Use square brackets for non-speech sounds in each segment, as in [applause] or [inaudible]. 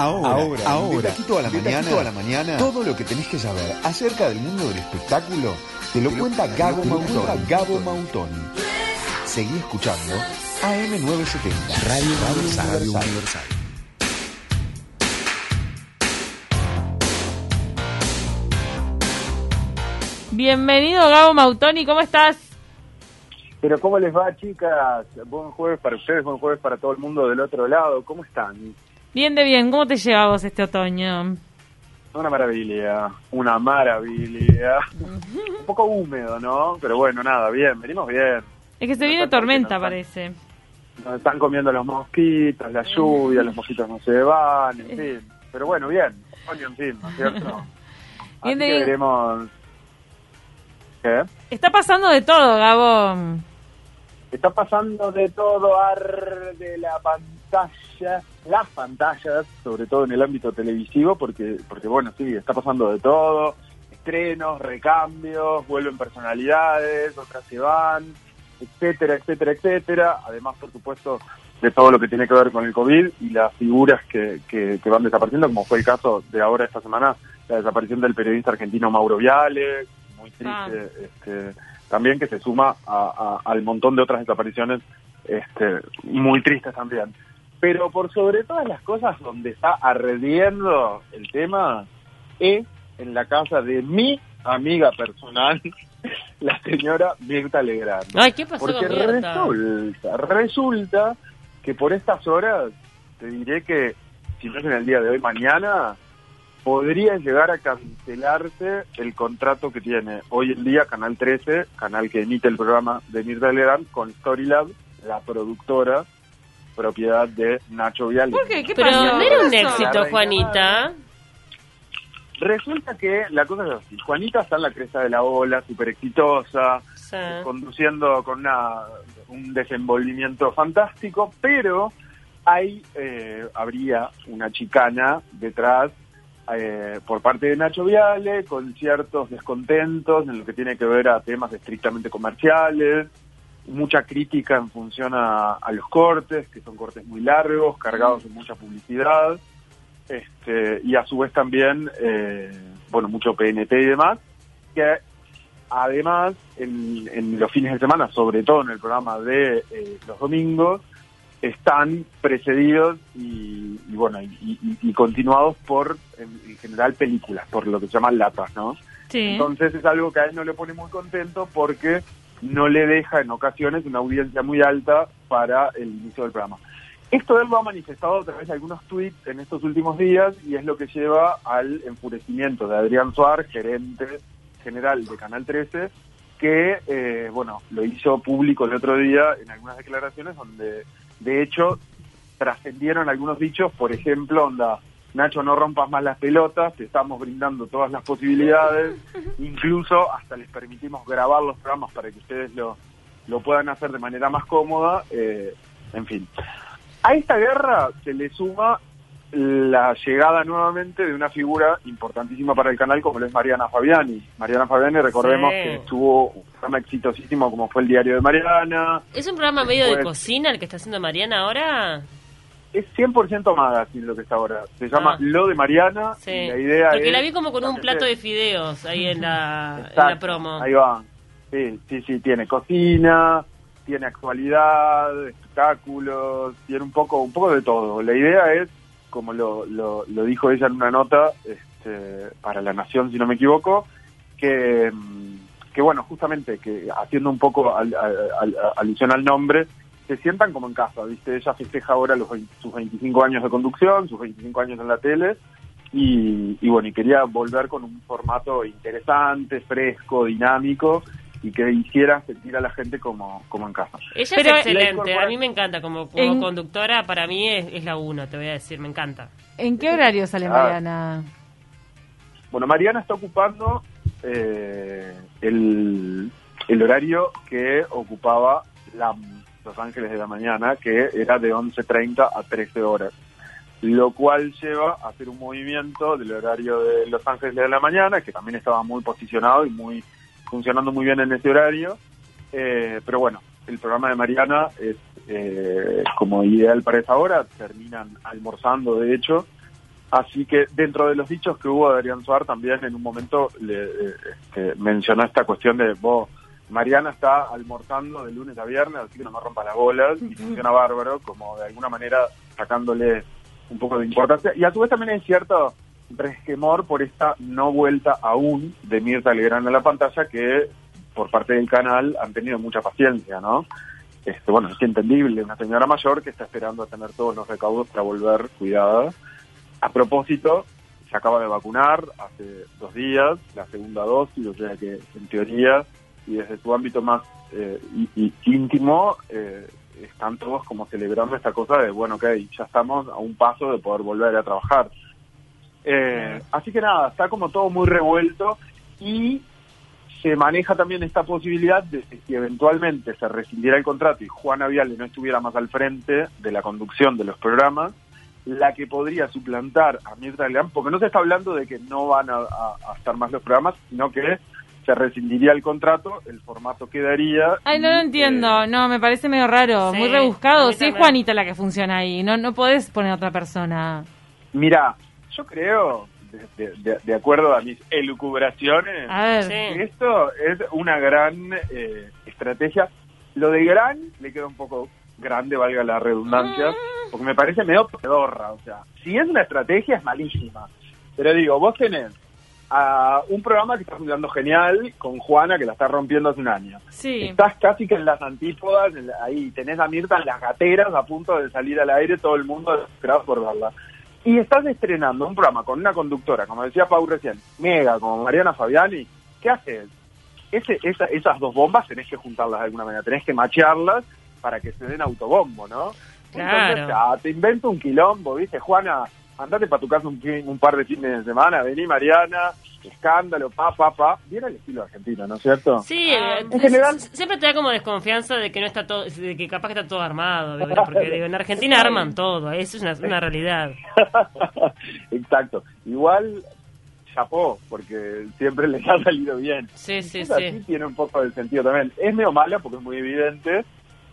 Ahora, ahora, ahora, aquí toda la mañana, toda la mañana, todo lo que tenés que saber acerca del mundo del espectáculo te lo cuenta Gabo Mautoni. Gabo Mautoni. Seguí escuchando AM970, Radio, Radio Universal. Bienvenido Gabo Mautoni, ¿cómo estás? Pero ¿cómo les va, chicas? Buen jueves para ustedes, buen jueves para todo el mundo del otro lado. ¿Cómo están? Bien de bien, ¿cómo te lleva vos este otoño? Una maravilla, una maravilla. Un poco húmedo, ¿no? Pero bueno, nada, bien, venimos bien. Es que se viene tormenta, parece. Nos están comiendo los mosquitos, la lluvia, los mosquitos no se van, en fin. Pero bueno, bien, otoño en fin, ¿no es cierto? [laughs] Así que veremos... ¿Qué? Está pasando de todo, Gabón. Está pasando de todo, ar de la pantalla, las pantallas, sobre todo en el ámbito televisivo, porque, porque bueno, sí, está pasando de todo, estrenos, recambios, vuelven personalidades, otras se van, etcétera, etcétera, etcétera. Además, por supuesto, de todo lo que tiene que ver con el COVID y las figuras que, que, van desapareciendo, como fue el caso de ahora esta semana, la desaparición del periodista argentino Mauro Viale, muy triste, ah. este, también que se suma al montón de otras desapariciones este, muy tristes también. Pero por sobre todas las cosas, donde está arrediendo el tema es en la casa de mi amiga personal, [laughs] la señora Mirta Legrand. Ay, ¿qué pasó Porque resulta, resulta que por estas horas, te diré que si no es en el día de hoy, mañana, podría llegar a cancelarse el contrato que tiene hoy en día Canal 13, canal que emite el programa de Mirta Legrand, con Storylab, la productora, propiedad de Nacho Vial. ¿Por qué? Pero no era un éxito, Juanita. Resulta que la cosa es así. Juanita está en la cresta de la ola, súper exitosa, conduciendo con una, un desenvolvimiento fantástico, pero hay, eh, habría una chicana detrás eh, por parte de Nacho Viale, con ciertos descontentos en lo que tiene que ver a temas estrictamente comerciales, mucha crítica en función a, los cortes, que son cortes muy largos, cargados de mucha publicidad, este, y a su vez también, eh, bueno, mucho PNT y demás, que además en, los fines de semana, sobre todo en el programa de eh, los domingos, están precedidos y, bueno y, continuados por en, general películas por lo que se llaman latas no entonces es algo que a él no le pone muy contento porque no le deja en ocasiones una audiencia muy alta para el inicio del programa. Esto él lo ha manifestado a través de algunos tweets en estos últimos días y es lo que lleva al enfurecimiento de Adrián Suárez gerente general de Canal 13 que eh, bueno lo hizo público el otro día en algunas declaraciones donde de hecho, trascendieron algunos dichos, por ejemplo, onda, Nacho, no rompas más las pelotas, te estamos brindando todas las posibilidades, [laughs] incluso hasta les permitimos grabar los programas para que ustedes lo, lo puedan hacer de manera más cómoda, eh, en fin. A esta guerra se le suma la llegada nuevamente de una figura importantísima para el canal como lo es Mariana Fabiani. Mariana Fabiani, recordemos que tuvo un programa exitosísimo como fue el Diario de Mariana. ¿Es un programa medio de cocina el que está haciendo Mariana ahora? Es 100% Magazine lo que está ahora. Se llama ah. Lo de Mariana. Sí. la idea Porque la vi como con un plato de fideos ahí en la, en la promo. Ahí va. Sí, sí, sí, tiene cocina, tiene actualidad, espectáculos, tiene un poco, un poco de todo. La idea es como lo, lo, dijo ella en una nota este, para La Nación, si no me equivoco, que, mm, que bueno, justamente que haciendo un poco alusión al nombre, se sientan como en casa, ¿viste? Ella festeja ahora los, sus 25 años de conducción, sus 25 años en la tele, y, y bueno, y quería volver con un formato interesante, fresco, dinámico, y que hiciera sentir a la gente como, como en casa. Ella es excelente, a mí me encanta como, conductora, para mí es, la uno, te voy a decir, me encanta. ¿En qué horario sale ah. Mariana? Bueno, Mariana está ocupando eh, el, el horario que ocupaba la, Los Ángeles de la Mañana, que era de 11.30 a 13 horas lo cual lleva a hacer un movimiento del horario de Los Ángeles de la Mañana, que también estaba muy posicionado y muy funcionando muy bien en ese horario. Eh, pero bueno, el programa de Mariana es eh, como ideal para esa hora, terminan almorzando de hecho, Así que dentro de los dichos que hubo de Adrián Suárez también en un momento le este, mencionó esta cuestión de vos, Mariana está almorzando de lunes a viernes, así que no me rompa las bolas y funciona bárbaro, como de alguna manera sacándole un poco de importancia. Y a su vez también hay cierto resquemor por esta no vuelta aún de Mirta Legrand a la pantalla que por parte del canal han tenido mucha paciencia, ¿no? Este, bueno, es entendible, una señora mayor que está esperando a tener todos los recaudos para volver cuidada. A propósito, se acaba de vacunar hace dos días, la segunda dosis, o sea que en teoría y desde su ámbito más eh, íntimo eh, están todos como celebrando esta cosa de, bueno, ok, ya estamos a un paso de poder volver a trabajar. Eh, así que nada, está como todo muy revuelto y se maneja también esta posibilidad de que si eventualmente se rescindiera el contrato y Juana Viale no estuviera más al frente de la conducción de los programas, la que podría suplantar a Mirta Legrand, porque no se está hablando de que no van a, estar más los programas, sino que se rescindiría el contrato, el formato quedaría. Ay, no lo entiendo, no, me parece medio raro, muy rebuscado. Sí, es Juanita la que funciona ahí, no, no podés poner a otra persona. Mira, yo creo, de, acuerdo a mis elucubraciones, esto es una gran eh, estrategia. Lo de gran le queda un poco grande, valga la redundancia, mm. porque me parece medio pedorra. O sea, si es una estrategia es malísima. Pero digo, vos tenés a un programa que está funcionando genial con Juana, que la está rompiendo hace un año. Sí. Estás casi que en las antípodas, ahí tenés a Mirta en las gateras a punto de salir al aire, todo el mundo desesperado por verla. Y estás estrenando un programa con una conductora, como decía Pau recién, mega, como Mariana Fabiani, ¿qué haces? Ese, esas dos bombas tenés que juntarlas de alguna manera, tenés que machearlas para que se den autobombo, ¿no? Claro. te invento un quilombo, ¿viste? Juana, andate para tu casa un, un, par de fines de semana, vení Mariana, escándalo, pa, pa, pa, viene el estilo argentino, ¿no es cierto? Sí, ah, en general siempre te da como desconfianza de que no está todo, de que capaz que está todo armado, [laughs] porque digo, en Argentina arman todo, eso es una, una realidad. [laughs] Exacto, igual chapó, porque siempre les ha salido bien. Sí, sí, sí. tiene un poco de sentido también. Es medio mala porque es muy evidente,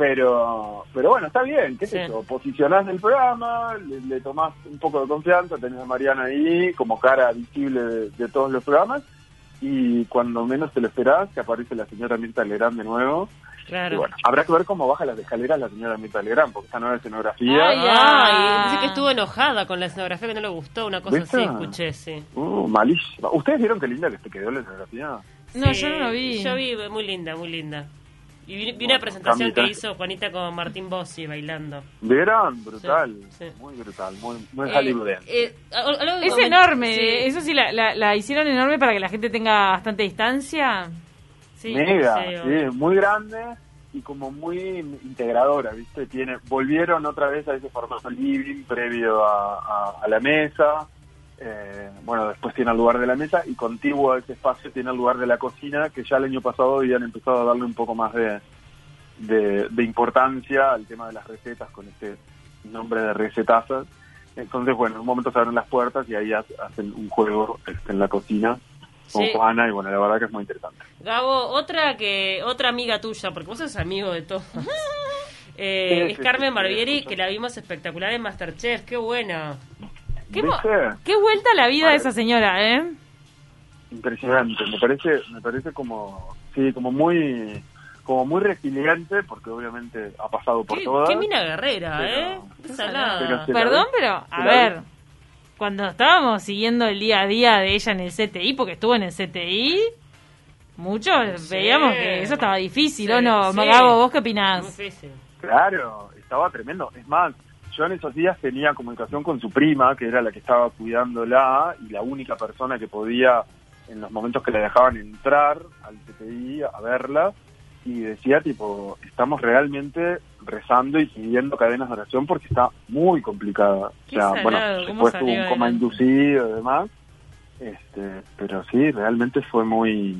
pero pero bueno, está bien, qué sé yo, posicionás el programa, le, tomás un poco de confianza, tenés a Mariana ahí como cara visible de, todos los programas, y cuando menos te lo esperás, que aparece la señora Mirta Legrand de nuevo. Claro. bueno, habrá que ver cómo baja las escaleras la señora Mirta Legrand, porque esta nueva escenografía... Ay, ay, dice que estuvo enojada con la escenografía, que no le gustó, una cosa así, escuché, sí. Uh, malísima. ¿Ustedes vieron qué linda que te quedó la escenografía? No, yo no lo vi. Yo vi, muy linda, muy linda. Y vi, una presentación que hizo Juanita con Martín Bossi bailando. ¿Vieron? Brutal. Muy brutal, muy, muy eh, eh Es enorme. Eso sí, la, la, hicieron enorme para que la gente tenga bastante distancia. Sí, Mega, sí, muy grande y como muy integradora, ¿viste? Tiene, volvieron otra vez a ese formato living previo a, a la mesa eh, bueno, después tiene el lugar de la mesa y contiguo a ese espacio tiene el lugar de la cocina, que ya el año pasado habían empezado a darle un poco más de, de, importancia al tema de las recetas con este nombre de recetazas. Entonces, bueno, en un momento se abren las puertas y ahí hacen un juego este, en la cocina con Juana y bueno, la verdad que es muy interesante. Gabo, otra que otra amiga tuya, porque vos sos amigo de todos. [laughs] Eh, es Carmen Barbieri, que la vimos espectacular en Masterchef, qué buena. ¿Qué, ¿Qué vuelta a la vida de esa señora, eh? Impresionante, me parece, me parece como, sí, como muy, como muy resiliente, porque obviamente ha pasado por todas. Qué mina guerrera, ¿eh? Perdón, pero, a ver, cuando estábamos siguiendo el día a día de ella en el CTI, porque estuvo en el CTI, muchos veíamos que eso estaba difícil, ¿o no? Magabo, ¿vos qué opinás? Claro, estaba tremendo. Es más, yo en esos días tenía comunicación con su prima, que era la que estaba cuidándola y la única persona que podía, en los momentos que la dejaban entrar al CTI a verla, y decía tipo, estamos realmente rezando y siguiendo cadenas de oración porque está muy complicada. O sea, bueno, después tuvo un coma inducido y demás, este, pero sí, realmente fue muy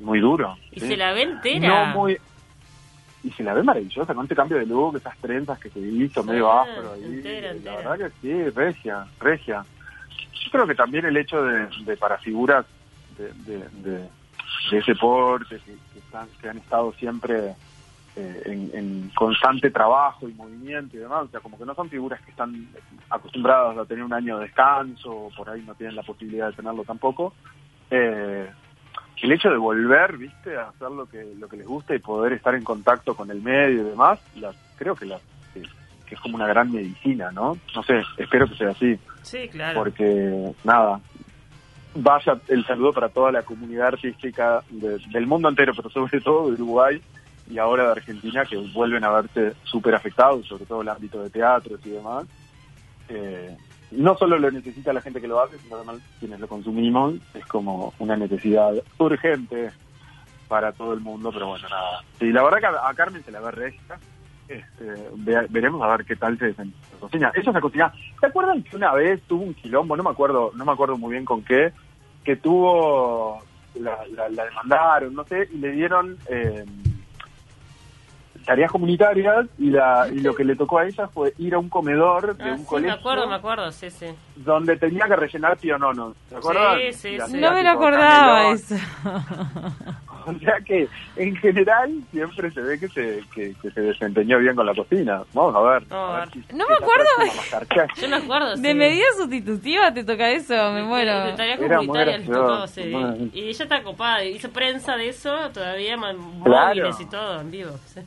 muy duro. Y se la ve entera. No muy, y se la ve maravillosa con este cambio de look, esas trenzas que se hizo medio afro ahí. La verdad que sí, regia, regia. Yo creo que también el hecho de, para figuras de, de, ese porte que, están, que han estado siempre eh, en, constante trabajo y movimiento y demás, o sea, como que no son figuras que están acostumbradas a tener un año de descanso, o por ahí no tienen la posibilidad de tenerlo tampoco. Eh, el hecho de volver, viste, a hacer lo que lo que les gusta y poder estar en contacto con el medio y demás, creo que, la, que, es como una gran medicina, ¿no? No sé, espero que sea así. Sí, claro. Porque, nada, vaya el saludo para toda la comunidad artística del mundo entero, pero sobre todo de Uruguay y ahora de Argentina, que vuelven a verse súper afectados, sobre todo el ámbito de teatros y demás. Eh, no solo lo necesita la gente que lo hace, sino además quienes lo consumimos, es como una necesidad urgente para todo el mundo, pero bueno, nada. Sí, la verdad que a, Carmen se la ve recta, este, veremos a ver qué tal se cocina. Eso se cocina. ¿Se acuerdan que una vez tuvo un quilombo, no me acuerdo, no me acuerdo muy bien con qué, que tuvo, la, la, demandaron, no sé, y le dieron... Eh, tareas comunitarias y, la, y lo que le tocó a ella fue ir a un comedor de ah, un sí, colegio. me acuerdo, me acuerdo, sí, sí. Donde tenía que rellenar piononos. ¿Te acuerdas? Sí, sí, sí. No me lo acordaba eso. [laughs] O sea que, en general, siempre se ve que se, que, se desempeñó bien con la cocina. Vamos a ver. no me acuerdo. Yo me acuerdo, De medida sustitutiva te toca eso, me muero. De, tareas comunitarias tocó, sí. Y ella está copada, hizo prensa de eso, todavía móviles y todo, en vivo. Sí.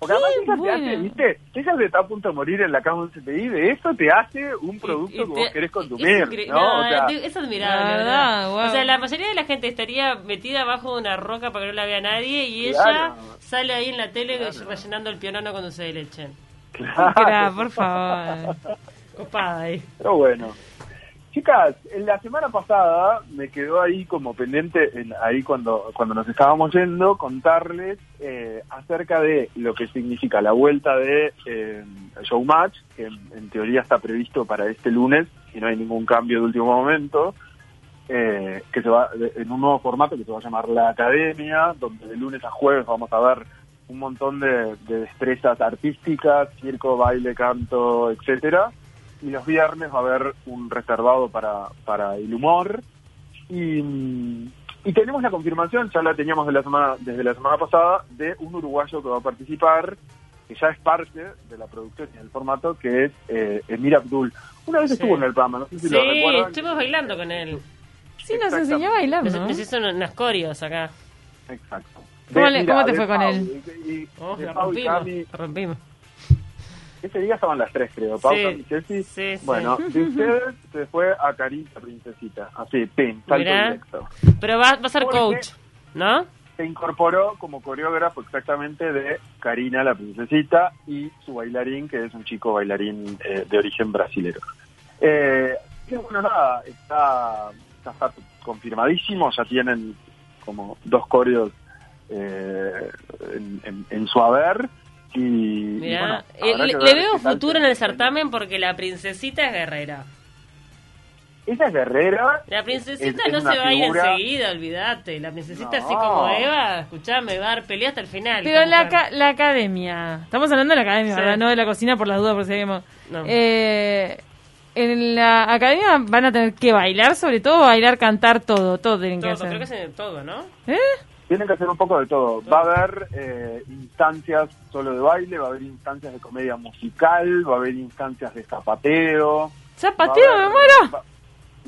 Porque además ella te hace, ¿viste? Ella se está a punto de morir en la cama de un CTI, de eso te hace un producto que vos querés consumir, ¿no? o sea, es admirable, ¿verdad? O sea, la mayoría de la gente estaría metida abajo de una roca para que no la vea nadie y ella sale ahí en la tele rellenando el piano con dulce de leche. Claro, por favor. Copada ahí. Pero bueno. Chicas, en la semana pasada me quedó ahí como pendiente, ahí cuando, cuando nos estábamos yendo, contarles eh, acerca de lo que significa la vuelta de eh, Showmatch, que en, teoría está previsto para este lunes, si no hay ningún cambio de último momento, eh, que se va en un nuevo formato que se va a llamar La Academia, donde de lunes a jueves vamos a ver un montón de, de destrezas artísticas, circo, baile, canto, etcétera y los viernes va a haber un reservado para, para el humor. Y, y tenemos la confirmación, ya la teníamos de la semana, desde la semana pasada, de un uruguayo que va a participar, que ya es parte de la producción y del formato, que es eh, Emir Abdul. Una vez estuvo en el programa, no sé si sí, lo recuerdan. estuvimos bailando con él. Sí, nos enseñó a bailar, ¿no? Nos hizo unas corios acá. Exacto. ¿Cómo, ¿cómo te fue con él? Y, oh, rompimos, rompimos. Ese día estaban las tres, creo. Pausa y Ceci. bueno, [laughs] de ustedes se fue a Karina Princesita. Así, pin, salto directo. Pero va, va a ser coach, ¿no? Se incorporó como coreógrafo exactamente de Karina la Princesita y su bailarín, que es un chico bailarín eh, de origen brasilero. Eh, bueno, nada, está, está, confirmadísimo, ya tienen como dos coreos eh, en, en su haber y, eh, le, veo futuro en el certamen porque la princesita es guerrera. Esa es guerrera. La princesita no se va a ir enseguida, olvídate. La princesita así como Eva, escuchame, va a dar pelea hasta el final. Pero la, la academia, estamos hablando de la academia, No de la cocina por las dudas, por si Eh, en la academia van a tener que bailar, sobre todo, bailar, cantar, todo, todo tienen que hacer. Creo que es todo, ¿no? ¿Eh? Tienen que hacer un poco de todo. Va a haber eh, instancias solo de baile, va a haber instancias de comedia musical, va a haber instancias de zapateo. ¿Zapateo, me muero?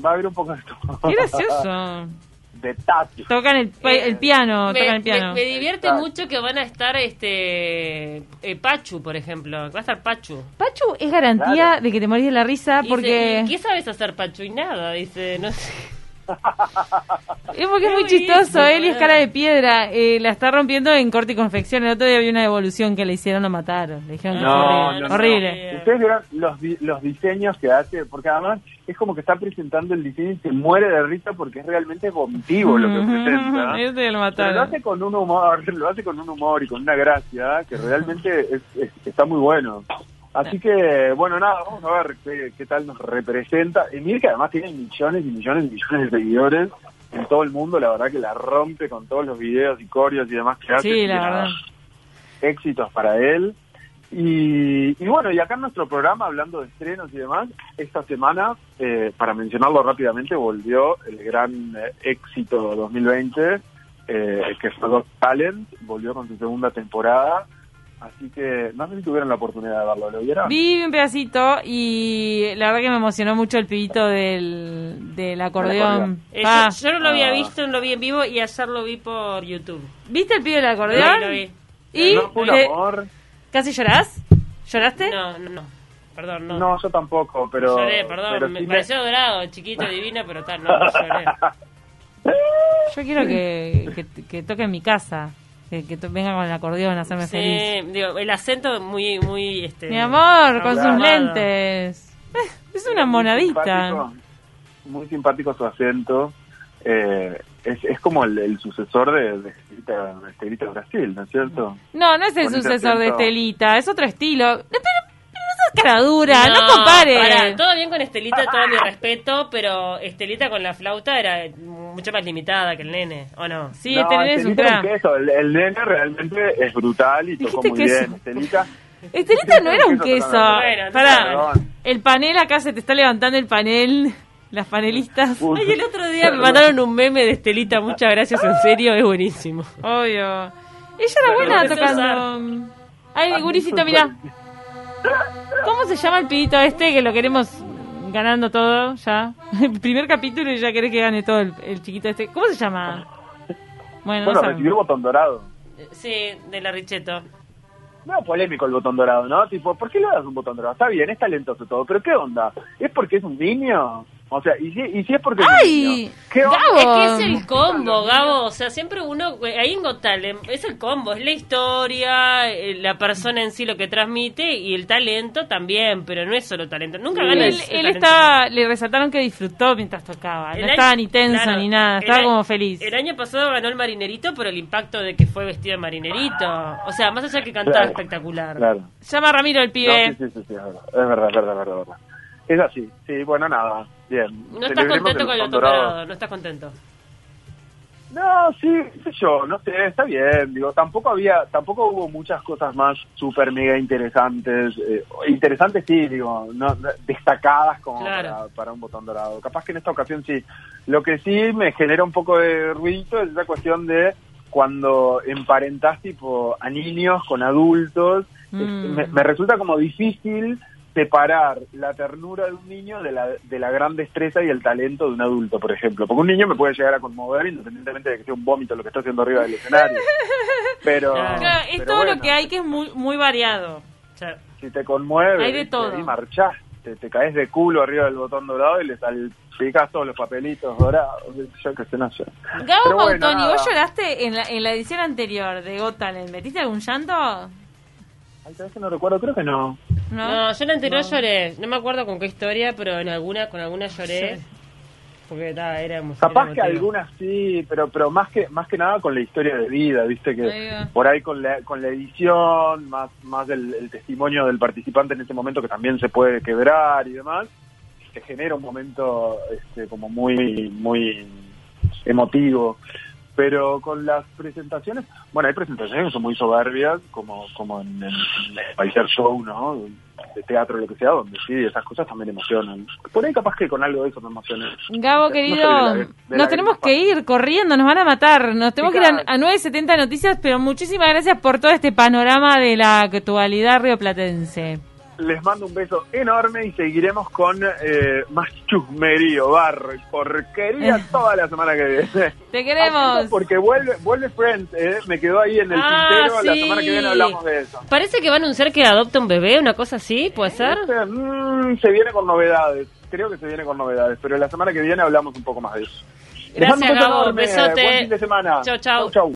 Va, a haber un poco de todo. ¿Qué eso? [laughs] de tato. Tocan el, el piano, me, tocan el piano. Me, divierte mucho que van a estar este eh, Pachu, por ejemplo. Va a estar Pachu. Pachu es garantía de que te morís de la risa porque... ¿Qué sabes hacer, Pachu? Y nada, dice, no sé. [laughs] Es porque es muy chistoso, él es cara de piedra, eh, la está rompiendo en corte y confección. El otro día había una evolución que le hicieron, lo mataron. Le dijeron que no, horrible. Ustedes vieron los, los diseños que hace, porque además es como que está presentando el diseño y se muere de risa porque es realmente vomitivo lo que [laughs] presenta. [laughs] Pero lo hace con un humor, lo hace con un humor y con una gracia que realmente está muy bueno. Así que, bueno, nada, vamos a ver qué, tal nos representa. Emir, que además tiene millones y millones y millones de seguidores en todo el mundo, la verdad que la rompe con todos los videos y corios y demás que hace. Sí, la verdad. Éxitos para él. Y, bueno, y acá en nuestro programa, hablando de estrenos y demás, esta semana, eh, para mencionarlo rápidamente, volvió el gran eh, éxito 2020, eh, que fue Got Talent, volvió con su segunda temporada Así que no sé si tuvieron la oportunidad de verlo, ¿lo vieron? Vi un pedacito y la verdad que me emocionó mucho el pibito del, del acordeón. Eh, ah. yo, no lo había ah. visto, no lo vi en vivo y ayer lo vi por YouTube. ¿Viste el pibe del acordeón? lo vi. ¿Y? amor. ¿Casi llorás? ¿Lloraste? No, no, no. Perdón, no. No, yo tampoco, pero... Lloré, perdón, me pareció dorado, chiquito, divino, pero tal, no, no lloré. Yo quiero que, que, que toque en mi casa que, venga con el acordeón a hacerme sí, feliz. Digo, el acento muy, muy, este, Mi amor, con sus lentes. Es una monadita. Muy simpático, su acento. Eh, es, es como el, sucesor de, de, Estelita, Brasil, ¿no es cierto? No, no es el sucesor de Estelita, es otro estilo cara dura, no, compare. todo bien con Estelita, todo mi respeto, pero Estelita con la flauta era mucho más limitada que el nene, ¿o no? Sí, este nene es un queso. El, nene realmente es brutal y tocó muy bien. Estelita. Estelita no era un queso. Para, el panel acá se te está levantando el panel. Las panelistas. Ay, el otro día me mandaron un meme de Estelita. Muchas gracias, en serio, es buenísimo. Obvio. Ella era buena tocando. Ay, gurisito, mira. ¿Cómo se llama el pibito este que lo queremos ganando todo ya? El [laughs] primer capítulo y ya querés que gane todo el, chiquito este. ¿Cómo se llama? Bueno, bueno recibió botón dorado. Sí, de la Richeto. No, polémico el botón dorado, ¿no? Tipo, ¿por qué le das un botón dorado? Está bien, es talentoso todo, pero ¿qué onda? ¿Es porque es un niño? O sea, y si, y si es porque ¡Ay! ¿Qué Gabo. Es que es el combo, Gabo. O sea, siempre uno. Ahí en Talent es el combo. Es la historia, eh, la persona en sí lo que transmite y el talento también. Pero no es solo talento. Nunca gana Él, él estaba. Le resaltaron que disfrutó mientras tocaba. no estaba ni tenso ni nada. Estaba como feliz. El año pasado ganó el marinerito por el impacto de que fue vestido de marinerito. O sea, más allá que cantaba espectacular. Claro. Llama a Ramiro el pibe. sí, sí, sí, es verdad. Es verdad, es verdad, es verdad. Es así. Sí, bueno, nada. No estás contento con el doctorado, no estás contento. No, sí, sé yo, no sé, está bien. Digo, tampoco había, tampoco hubo muchas cosas más súper mega interesantes. Eh, interesantes sí, digo, no destacadas como para, un botón dorado. Capaz que en esta ocasión sí. Lo que sí me genera un poco de ruido es esa cuestión de cuando emparentas tipo a niños con adultos. Mm. me resulta como difícil separar la ternura de un niño de la, de la gran destreza y el talento de un adulto, por ejemplo. Porque un niño me puede llegar a conmover independientemente de que sea un vómito lo que está haciendo arriba del escenario. Pero, es todo lo que hay que es muy, muy variado. si te conmueve, hay de todo. y marchás, te, caes de culo arriba del botón dorado y le salpicas todos los papelitos dorados. Yo que sé, no sé. Gabo Mautoni, ¿vos lloraste en la, en la edición anterior de Got Talent? ¿Metiste algún llanto? Ay, que no recuerdo, creo que no. No, yo en la anterior lloré. No me acuerdo con qué historia, pero en alguna, con alguna lloré. Porque ta, era Capaz que algunas sí, pero pero más que más que nada con la historia de vida, viste que por ahí con la, con la edición, más más del testimonio del participante en ese momento que también se puede quebrar y demás, se genera un momento este, como muy muy emotivo pero con las presentaciones, bueno, hay presentaciones que son muy soberbias, como, como en, el Paiser Show, ¿no? De teatro, lo que sea, donde sí, esas cosas también emocionan. Por ahí capaz que con algo de eso me emociona. Gabo, querido, nos tenemos que ir corriendo, nos van a matar. Nos tenemos que ir a, a 9.70 Noticias, pero muchísimas gracias por todo este panorama de la actualidad rioplatense les mando un beso enorme y seguiremos con eh, más chusmerío, barro y porquería [laughs] toda la semana que viene. Te queremos. porque vuelve, vuelve Friends, eh, me quedó ahí en el ah, tintero, la semana que viene hablamos de eso. Parece que va a anunciar que adopta un bebé, una cosa así, ¿puede ser? Este, mm, se viene con novedades, creo que se viene con novedades, pero la semana que viene hablamos un poco más de eso. Gracias, Gabo, besote. Buen fin de semana. Chau, chau. chau, chau.